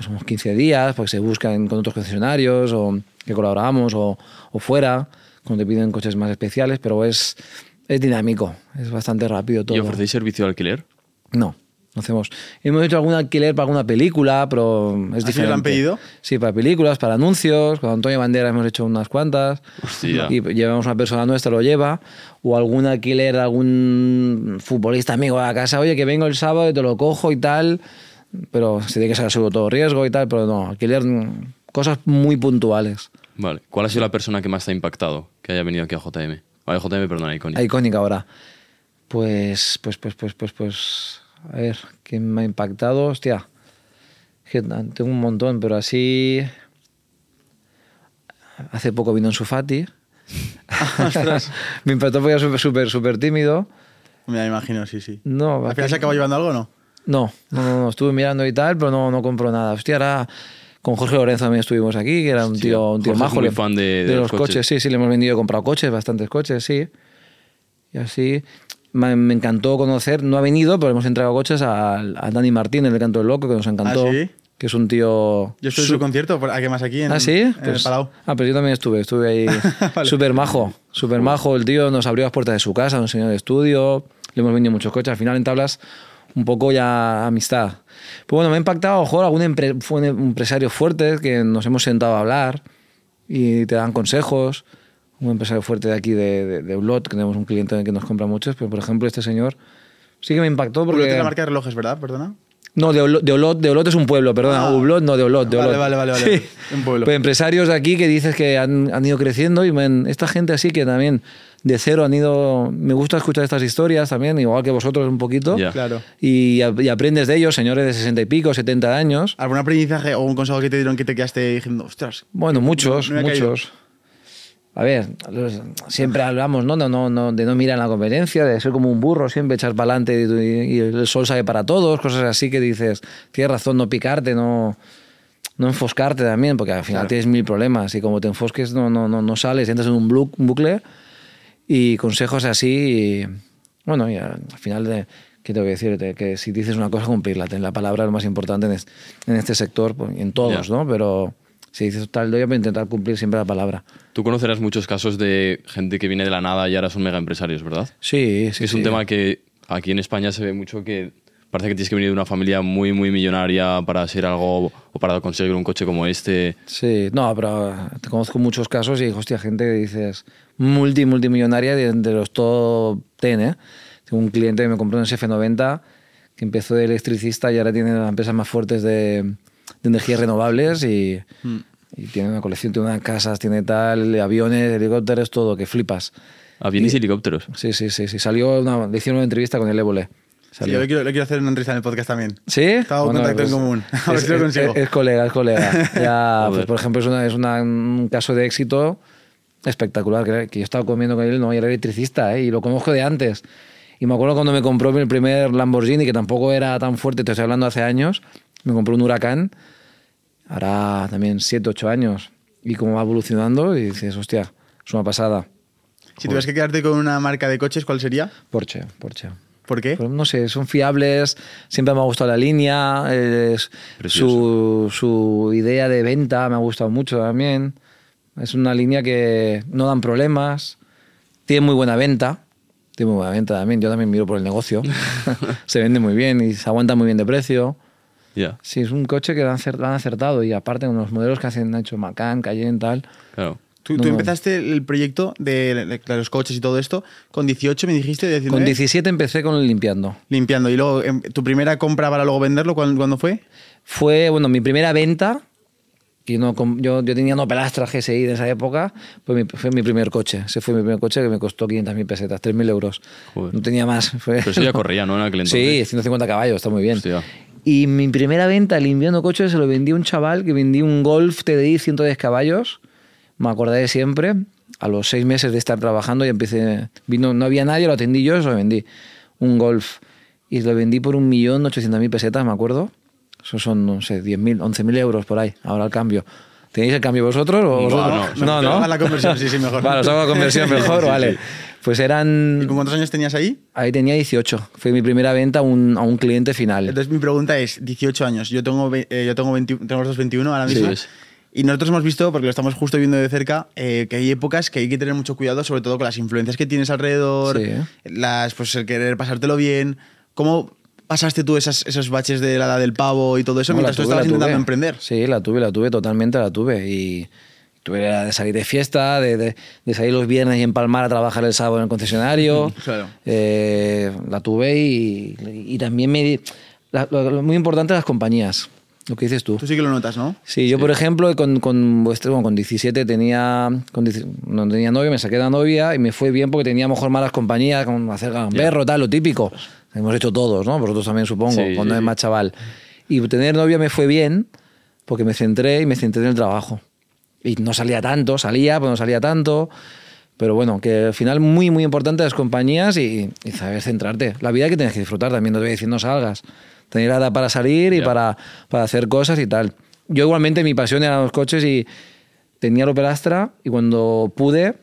pues unos 15 días, porque se buscan con otros concesionarios o que colaboramos o, o fuera, cuando te piden coches más especiales, pero es, es dinámico, es bastante rápido todo. ¿Y ofrecéis servicio de alquiler? No, no hacemos. Hemos hecho algún alquiler para alguna película, pero es ¿Así diferente. lo han pedido? Sí, para películas, para anuncios. Con Antonio Bandera hemos hecho unas cuantas. Hostia. Y llevamos una persona nuestra, lo lleva. O algún alquiler, algún futbolista amigo a la casa. Oye, que vengo el sábado y te lo cojo y tal. Pero se tiene que sacar sobre todo riesgo y tal. Pero no, alquiler, mm, cosas muy puntuales. Vale. ¿Cuál ha sido la persona que más te ha impactado que haya venido aquí a JM? A JM, perdón, a Iconic. Icónica ahora. Pues, pues, pues, pues, pues, pues. A ver, ¿quién me ha impactado? Hostia. Tengo un montón, pero así. Hace poco vino en Sufati. me impactó porque era súper, súper, súper tímido. Me imagino, sí, sí. No, ¿Al final se acabó llevando algo o no? No, no, no, no, estuve mirando y tal, pero no, no compró nada. Hostia, ahora con Jorge Lorenzo también estuvimos aquí, que era un Hostia, tío, un tío Jorge es majo. muy le- fan de- de los los coches. Sí, sí, le hemos vendido, comprado coches, bastantes coches, sí. Y así. Me, me encantó conocer, no ha venido, pero hemos entregado coches a, a Dani Martín, el Canto del Loco, que nos encantó. ¿Ah, sí? Que es un tío. Yo estuve en su concierto, ¿a qué más aquí? En, ¿Ah, sí? En el Pues- Palau. ah, pero yo también estuve, estuve ahí. Vale. Súper majo, súper majo. El tío nos abrió las puertas de su casa, nos enseñó el estudio, le hemos vendido muchos coches. Al final entablas un poco ya amistad. Pues bueno, me ha impactado, mejor, algún empre- fue un empresario fuerte que nos hemos sentado a hablar y te dan consejos. Un empresario fuerte de aquí, de, de, de Ulot, que tenemos un cliente que nos compra muchos, pero por ejemplo este señor sí que me impactó porque... Porque... es la marca de relojes, ¿verdad? Perdona. No, de Olot, de Olot, de Olot es un pueblo, perdona. Ah. Ublot, no, de Olot, de Vale, Olot. vale, vale, vale. Sí. Un pueblo. Pues empresarios de aquí que dices que han, han ido creciendo y men, esta gente así que también de cero han ido... Me gusta escuchar estas historias también, igual que vosotros un poquito. Ya. Claro. Y, y aprendes de ellos, señores de 60 y pico, 70 años. ¿Algún aprendizaje o un consejo que te dieron que te quedaste diciendo, ostras? Bueno, muchos, no me ha caído"? muchos. A ver, los- siempre hablamos ¿no? No, no, no, de no mirar en la competencia, de ser como un burro, siempre echar para adelante y, y el sol sale para todos, cosas así que dices, tienes razón, no picarte, no, no enfoscarte también, porque al final Claro. tienes mil problemas y como te enfosques no, no, no, no sales, entras en un bucle y consejos así, y, bueno, y al al final, de, ¿qué te voy a decir? De que si dices una cosa, cumplirla, la palabra es lo más importante en, es- en este sector, pues, en todos, Ya. ¿no? Pero si dices tal, doy a intentar cumplir siempre la palabra. Tú conocerás muchos casos de gente que viene de la nada y ahora son mega empresarios, ¿verdad? Sí, sí. es un tema que aquí en España se ve mucho que parece que tienes que venir de una familia muy, muy millonaria para ser algo o para conseguir un coche como este. Sí, no, pero te conozco muchos casos y, hostia, gente que dices multi, multimillonaria de, de los top 10, ¿eh? Tengo un cliente que me compró un SF90 que empezó de electricista y ahora tiene las empresas más fuertes de, de energías renovables y, y tiene una colección, tiene unas casas, tiene tal, aviones, helicópteros, todo, que flipas. Aviones y helicópteros. Sí, sí, sí, sí. Salió una, le hicieron una entrevista con el Évole. Sí, yo le quiero, le quiero hacer una entrevista en el podcast también. ¿Sí? Estaba en contacto en común. A ver es, si lo es- consigo. Es, colega, es colega. Ya, pues, por ejemplo, es, una, es una- un caso de éxito espectacular. Que, que yo estaba comiendo con él, no, y era electricista, ¿eh? y lo conozco de antes. Y me acuerdo cuando me compró mi primer Lamborghini, que tampoco era tan fuerte, te estoy hablando hace años, me compró un Huracán, hará también 7, 8 años, y cómo va evolucionando, y dices, hostia, es una pasada. Si tuvieras que quedarte con una marca de coches, ¿cuál sería? Porsche, Porsche. ¿Por qué? Pues no sé, son fiables, siempre me ha gustado la línea, es- su, su idea de venta me ha gustado mucho también. Es una línea que no dan problemas, tiene muy buena venta, tiene muy buena venta también, yo también miro por el negocio, se vende muy bien y se aguanta muy bien de precio. Ya, Sí, es un coche que han acertado y aparte con los modelos que hacen, han hecho Macan, Cayenne, tal. claro. Tú, No, tú no. empezaste el proyecto de, de los coches y todo esto con 18, me dijiste, 19, Con 17 empecé con el limpiando. limpiando. Y luego, em, ¿tu primera compra para luego venderlo, cuándo, cuándo fue? Fue, bueno, mi primera venta Y no, yo, yo tenía un Opel Astra GSI de esa época, fue mi, fue mi primer coche. Ese fue mi primer coche que me costó 500.000 pesetas, 3.000 euros. Joder. No tenía más. Fue- Pero eso ya corría, ¿no? En aquel Sí, entonces. 150 caballos, está muy bien. Hostia. Y mi primera venta limpiando coches se lo vendí a un chaval que vendí un Golf TDI 110 caballos. Me acordaré siempre. A los seis meses de estar trabajando y empecé. Vino, no había nadie, lo atendí yo y se lo vendí. Un Golf. Y lo vendí por un millón ochocientos mil pesetas, me acuerdo. Eso son, no sé, 10.000, 11.000 euros por ahí. Ahora el cambio. ¿Tenéis el cambio vosotros? O No, vosotros? no, no, Haga la conversión, sí, sí, mejor. Vale, os hago la conversión mejor, Sí, sí, vale. sí. Pues ¿Y eran. con cuántos años tenías ahí? Ahí tenía 18. Fue mi primera venta a un, a un cliente final. Entonces mi pregunta es, 18 años, yo tengo, eh, yo tengo, 20 tengo los dos 21 ahora Sí, mismo. es. Y nosotros hemos visto, porque lo estamos justo viendo de cerca, eh, que hay épocas que hay que tener mucho cuidado, sobre todo con las influencias que tienes alrededor, Sí. las, pues el querer pasártelo bien. ¿Cómo pasaste tú esas, esos baches de la edad del pavo y todo eso No, mientras tú tuve, estabas tuve. intentando emprender? Sí, la tuve, la tuve, totalmente la tuve. Y tuve la de salir de fiesta, de, de- de salir los viernes y empalmar a trabajar el sábado en el concesionario. Claro. Eh, la tuve y, y también me... la- lo, lo muy importante las compañías, lo que dices tú. Tú sí que lo notas, ¿no? Sí, yo por ejemplo con, con, bueno, con 17 tenía, con 10 no tenía novio, me saqué de la novia y me fue bien porque tenía a lo mejor malas compañías, como hacer gamberro, tal, lo típico. Hemos hecho todos, ¿no? Vosotros también supongo, Sí, cuando sí, es sí. más chaval. Y tener novia me fue bien porque me centré y me centré en el trabajo. Y no salía tanto, salía, pero no salía tanto. Pero bueno, que al final muy, muy importante las compañías y, y saber centrarte. La vida que tienes que disfrutar también, no te voy a decir no salgas. Tener la edad para salir y para, para hacer cosas y tal. Yo igualmente mi pasión eran los coches y tenía el Opel Astra y cuando pude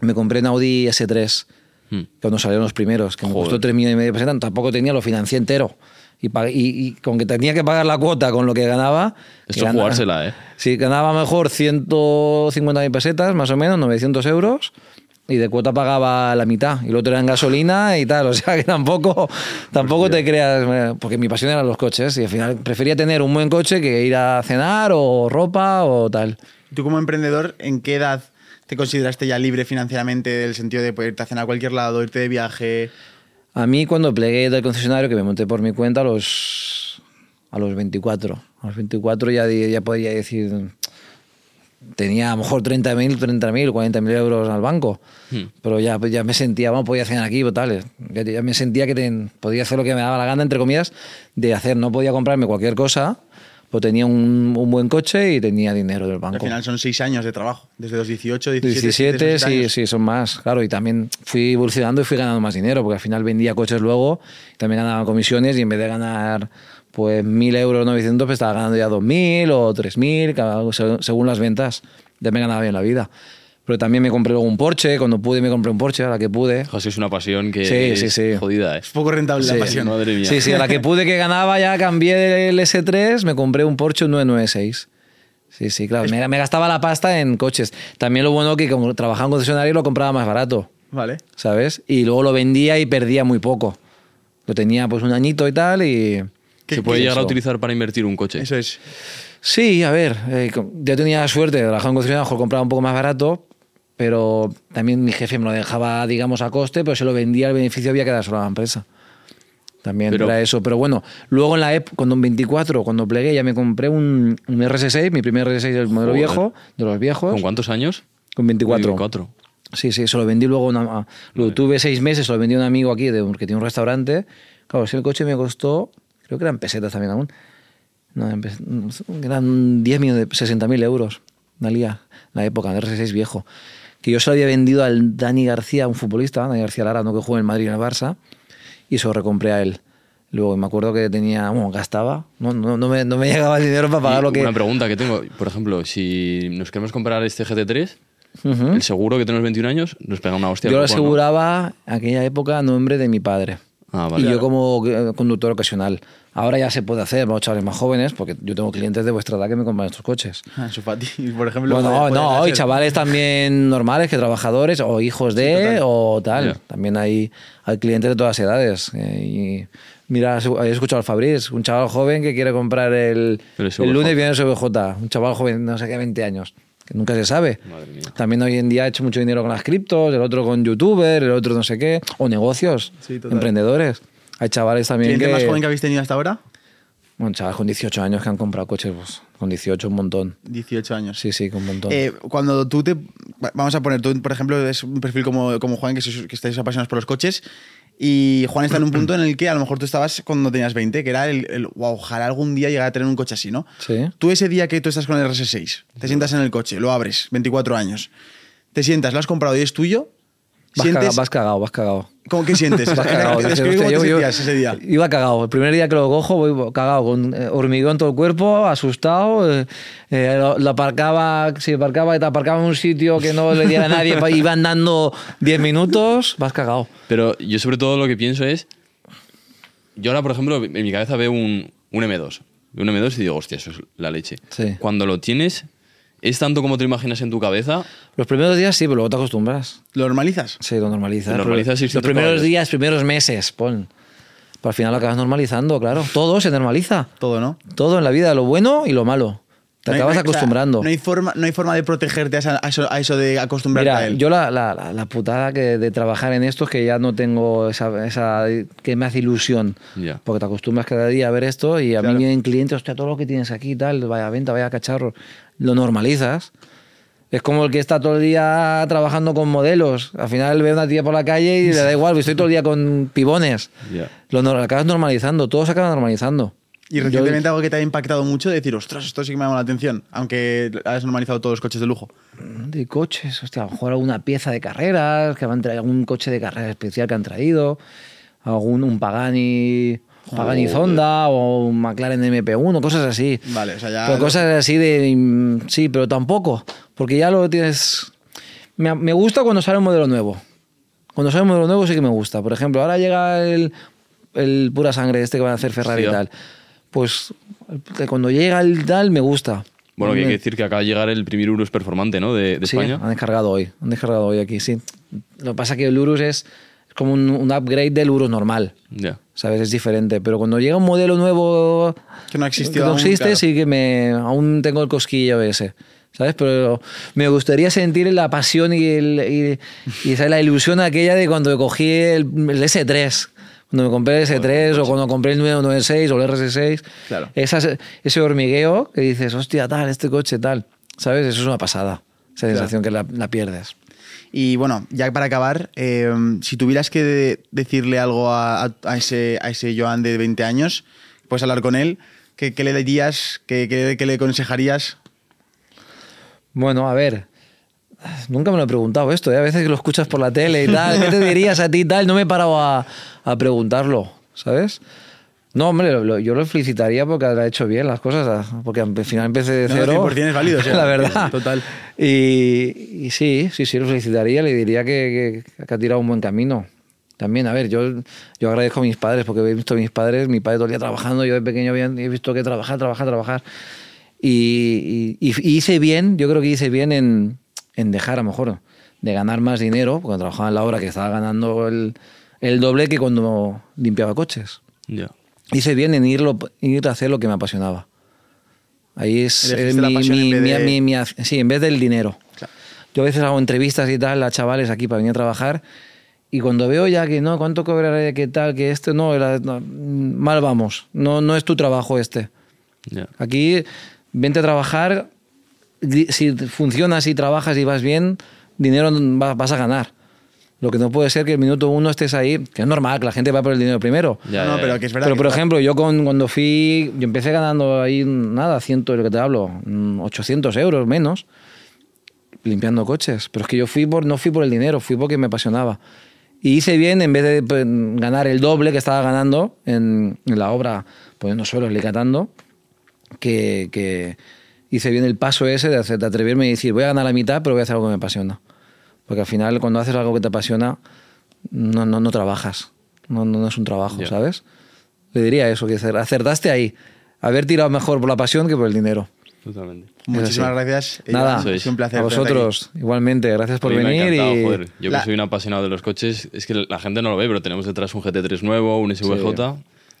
me compré un Audi S3 Hmm. cuando salieron los primeros, que me Joder. costó 3 millones y medio de pesetas, tampoco tenía, lo financié entero. Y, y, y con que tenía que pagar la cuota con lo que ganaba... Esto es jugársela, ¿eh? Sí, ganaba mejor 150.000 pesetas, más o menos, 900 euros. Y de cuota pagaba la mitad. Y lo otro era en gasolina y tal. O sea que tampoco, tampoco te creas. eh, Porque mi pasión eran los coches. Y al final prefería tener un buen coche que ir a cenar o ropa o tal. Tú como emprendedor, ¿en qué edad te consideraste ya libre financieramente del sentido de poder irte a cenar a cualquier lado, irte de viaje? A mí cuando plegué del concesionario, que me monté por mi cuenta a los, a los 24. A los 24 ya, ya podría decir, tenía a lo mejor 30.000, 30.000, 40.000 euros al banco. Hmm. Pero ya, ya me sentía, bueno, podía cenar aquí, tal. Ya, ya me sentía que ten- podía hacer lo que me daba la gana, entre comillas, de hacer. No podía comprarme cualquier cosa, pues tenía un, un buen coche y tenía dinero del Al banco. final son seis años de trabajo, desde los 18, 17, 17, 17 sí, años. sí, son más, claro. Y también fui evolucionando y fui ganando más dinero, porque al final vendía coches luego, también ganaba comisiones y en vez de ganar pues 1.000 euros, 900, pues estaba ganando ya 2.000 o 3.000, cada- según- según las ventas. Ya me ganaba bien la vida. Pero también me compré luego un Porsche, cuando pude me compré un Porsche, a la que pude. Joder, es una pasión que Sí, es sí, sí. jodida, ¿eh? Es poco rentable Sí, la pasión. Madre mía. Sí, sí, a la que pude que ganaba ya cambié del S3, me compré un Porsche 996. Sí, sí, claro. Me, me gastaba la pasta en coches. También lo bueno que como trabajaba en concesionario lo compraba más barato, Vale. ¿sabes? Y luego lo vendía y perdía muy poco. Lo tenía pues un añito y tal y... ¿Qué- Se puede qué llegar a utilizar para invertir un coche. Eso es. Sí, a ver, eh, yo tenía suerte de trabajar en concesionario, a lo mejor compraba un poco más barato, pero también mi jefe me lo dejaba, digamos, a coste, pero se lo vendía, el beneficio había que dar solo a la empresa. También Pero- era eso. Pero bueno, luego en la época, cuando en 24, cuando plegué, ya me compré un, un RS6, mi primer RS6 del modelo Joder. viejo, de los viejos. ¿Con cuántos años? Con 24. 24. Sí, sí, se lo vendí luego. Una, lo tuve seis meses, se lo vendí a un amigo aquí de que tiene un restaurante. Claro, si el coche me costó, creo que eran pesetas también aún. No, eran pes- eran 10 millones, 60.000 euros. Valía la época, el RS6 viejo. Que yo se lo había vendido al Dani García, un futbolista, Dani García Lara, no que juega en el Madrid y en el Barça, y se lo recompré a él. Luego me acuerdo que tenía, bueno, gastaba, no, no, no, me, no me llegaba el dinero para pagar lo que. Una pregunta que tengo, por ejemplo, si nos queremos comprar este GT3, Ujú. el seguro que tenemos 21 años nos pega una hostia. Yo lo aseguraba en aquella época a nombre de mi padre. Ah, vale. Y yo como eh, conductor ocasional. Ahora ya se puede hacer, los chavales más jóvenes, porque yo tengo clientes de vuestra edad que me compran estos coches. Ah, Ansu Fati, por ejemplo. Bueno, no, y chavales también normales, que trabajadores, o hijos de, total. o tal. Ya. También hay, hay clientes de todas edades. eh, y mira, he escuchado al Fabriz, un chaval joven que quiere comprar el, El el lunes viene el SVJ, un chaval joven, no sé qué, 20 años, que nunca se sabe. Madre mía. También hoy en día ha hecho mucho dinero con las criptos, el otro con youtuber, el otro no sé qué, o negocios, Sí, emprendedores. Hay chavales también ¿Cliente que... más joven que habéis tenido hasta ahora? Bueno, chavales con 18 años que han comprado coches, pues, con 18 un montón. 18 años. Sí, sí, con un montón. Eh, cuando tú te. Vamos a poner, tú, por ejemplo, es un perfil como, como Juan, que, sois- que estáis apasionados por los coches. Y Juan está en un punto en el que a lo mejor tú estabas cuando tenías 20, que era el, el, "Guau, ojalá algún día llegar a tener un coche así, ¿no? Sí. Tú ese día que tú estás con el RS6, te sientas en el coche, lo abres, 24 años, te sientas, lo has comprado y es tuyo, vas, sientes... vas cagado, vas cagado. ¿Cómo que sientes? Vas cagado. Cómo "Hostia, te yo- ese día. Iba cagado. El primer día que lo cojo, voy cagado, con eh, hormigón en todo el cuerpo, asustado. eh, eh, lo, lo aparcaba, si aparcaba, te aparcaba en un sitio que no le diera a nadie, iba andando 10 minutos, vas cagado. Pero yo sobre todo lo que pienso es... Yo ahora, por ejemplo, en mi cabeza veo un, un M2. Veo un M2 y digo, hostia, eso es la leche. Sí. Cuando lo tienes, ¿es tanto como te lo imaginas en tu cabeza? Los primeros días sí, pero luego te acostumbras. ¿Lo normalizas? Sí, lo normalizas. Lo normalizas Pero 600 Los primeros días, primeros meses, pon. Pero al final lo acabas normalizando, claro. Todo se normaliza. Todo, ¿no? Todo en la vida, lo bueno y lo malo. Te No acabas hay- o sea, acostumbrando. no, hay forma, no hay forma de protegerte a, esa- a eso, a eso de acostumbrarte a Mira, él. yo la, la, la- la putada que de trabajar en esto es que ya no tengo esa, esa que me hace ilusión. Ya. Porque te acostumbras cada día a ver esto y a Claro. mí vienen clientes, hostia, todo lo que tienes aquí y tal, vaya venta, vaya cacharro. Lo normalizas. Es como el que está todo el día trabajando con modelos. Al final ve a una tía por la calle y le da igual, estoy todo el día con pibones. Lo nor- acabas normalizando, todo se acaba normalizando. Y Yo- recientemente algo que te ha impactado mucho, decir, ostras, esto sí que me ha llamado la atención, aunque has normalizado todos los coches de lujo. de coches, hostia, a lo mejor alguna pieza de carreras, que van a traer algún coche de carrera especial que han traído, algún un Pagani, Pagani Zonda o un McLaren MP1, cosas así. Vale, o sea, ya... Pero cosas así de mm, sí, pero tampoco, porque ya lo tienes me, me gusta cuando sale un modelo nuevo. Cuando sale un modelo nuevo sí que me gusta. Por ejemplo, ahora llega el, el pura sangre este que van a hacer Ferrari Sí, y tal. Pues que cuando llega el tal me gusta. Bueno, que hay que decir que acaba de llegar el primer Urus performante, ¿no? De, de Sí, España. han descargado hoy. Han descargado hoy aquí, sí. Lo que pasa es que el Urus es como un, un upgrade del Urus normal. Ya. ¿Sabes? Es diferente. Pero cuando llega un modelo nuevo Que no ha que no aún, existe, claro. sí que me aún tengo el cosquillo ese. ¿Sabes? Pero me gustaría sentir la pasión y, el, y, y ¿sabes? la ilusión aquella de cuando cogí el, el S3. Cuando me compré el S3 o cuando compré el 996 o el RS6. Claro. Esas- ese hormigueo que dices, hostia, tal, este coche, tal. ¿Sabes? Eso es una pasada. Esa sensación que la, la pierdes. Y bueno, ya para acabar, eh, si tuvieras que de- decirle algo a, a- ese, a ese Joan de 20 años, puedes hablar con él, ¿qué, le dirías, qué, qué- le aconsejarías? Bueno, a ver. Nunca me lo he preguntado esto, ¿eh? a veces lo escuchas por la tele y tal. ¿Qué te dirías a ti y tal? No me he parado a, a preguntarlo, ¿sabes? No, hombre, lo- lo- yo lo felicitaría porque ha hecho bien las cosas, porque al final empecé de No, cero. 100% es válido, o sea, la verdad. total. Y, y sí, sí, sí, lo felicitaría, le diría que, que- que ha tirado un buen camino. También, a ver, yo, yo agradezco a mis padres porque he visto a mis padres, mi padre todo el día trabajando, yo de pequeño había- he visto que trabajar, trabajar, trabajar. Y, y- y hice bien, yo creo que hice bien en, en dejar a lo mejor de ganar más dinero, porque trabajaba en la obra que estaba ganando el, el doble que cuando limpiaba coches. Ya. Hice bien en irlo, ir a hacer lo que me apasionaba. Ahí es la mi, de- sí, en vez del dinero. Claro. Yo a veces hago entrevistas y tal a chavales aquí para venir a trabajar y cuando veo ya que no, cuánto cobraré, qué tal, que este no, era- no, mal vamos, no, no es tu trabajo este. Aquí vente a trabajar, si funcionas y trabajas y vas bien, dinero va- vas a ganar. Lo que no puede ser que el minuto uno estés ahí, que es normal, que la gente va por el dinero primero. Ya, no, ya, pero ya. que es verdad. Pero, que- por ejemplo, yo con, cuando fui, yo empecé ganando ahí, nada, ciento, de lo que te hablo, mm, 800 euros menos, limpiando coches. Pero es que yo fui por, no fui por el dinero, fui porque me apasionaba. Y hice bien, en vez de pues, ganar el doble que estaba ganando en, en la obra, poniendo suelos, licatando, que, que hice bien el paso ese de, hacer- de atreverme y decir, voy a ganar la mitad, pero voy a hacer algo que me apasiona. Porque al final, cuando haces algo que te apasiona, no, no, no trabajas. No, no, no es un trabajo. ¿sabes? Le diría eso, que acer- acertaste ahí. Haber tirado mejor por la pasión que por el dinero. Totalmente. Muchísimas así. gracias. Nada, sido un placer. a vosotros, igualmente. Gracias por me venir. y... joder. Yo La- que soy un apasionado de los coches, es que la gente no lo ve, pero tenemos detrás un GT3 nuevo, un SVJ.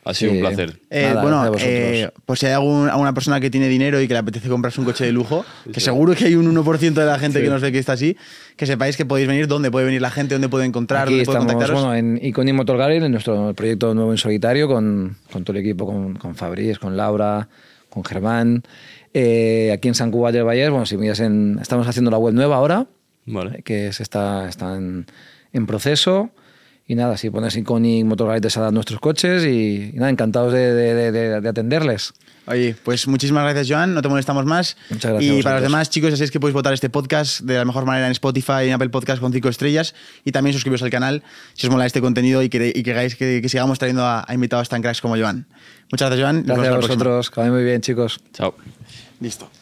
Ha sido Sí. un placer. Eh, Nada, bueno, eh, pues si hay algún- alguna persona que tiene dinero y que le apetece comprarse un coche de lujo, que seguro que hay un 1% de la gente que nos ve que está así, que sepáis que podéis venir, dónde puede venir la gente, dónde puede encontrar, Aquí dónde puede estamos contactaros. bueno, en Iconic Motor Gallery, en nuestro proyecto nuevo en solitario, con, con todo el equipo, con, con Fabriz, con Laura, con Germán. Eh, aquí en San Cuba del Valle, bueno, si miras en, estamos haciendo la web nueva ahora, Vale. que se está, está en, en proceso. Y nada, si pones Iconic Motor Gallery te saldrán nuestros coches y, y nada, encantados de, de- de- de- de atenderles. Oye, pues muchísimas gracias, Joan. No te molestamos más. Muchas gracias a Y para los demás, chicos, ya sabéis que podéis votar este podcast de la mejor manera en Spotify y en Apple Podcast con 5 estrellas. Y también suscribiros al canal si os mola este contenido y, queréis- y queráis que, que sigamos trayendo a, a invitados tan cracks como Joan. Muchas gracias, Joan. Gracias a vosotros, que muy bien, chicos. Chao. Listo.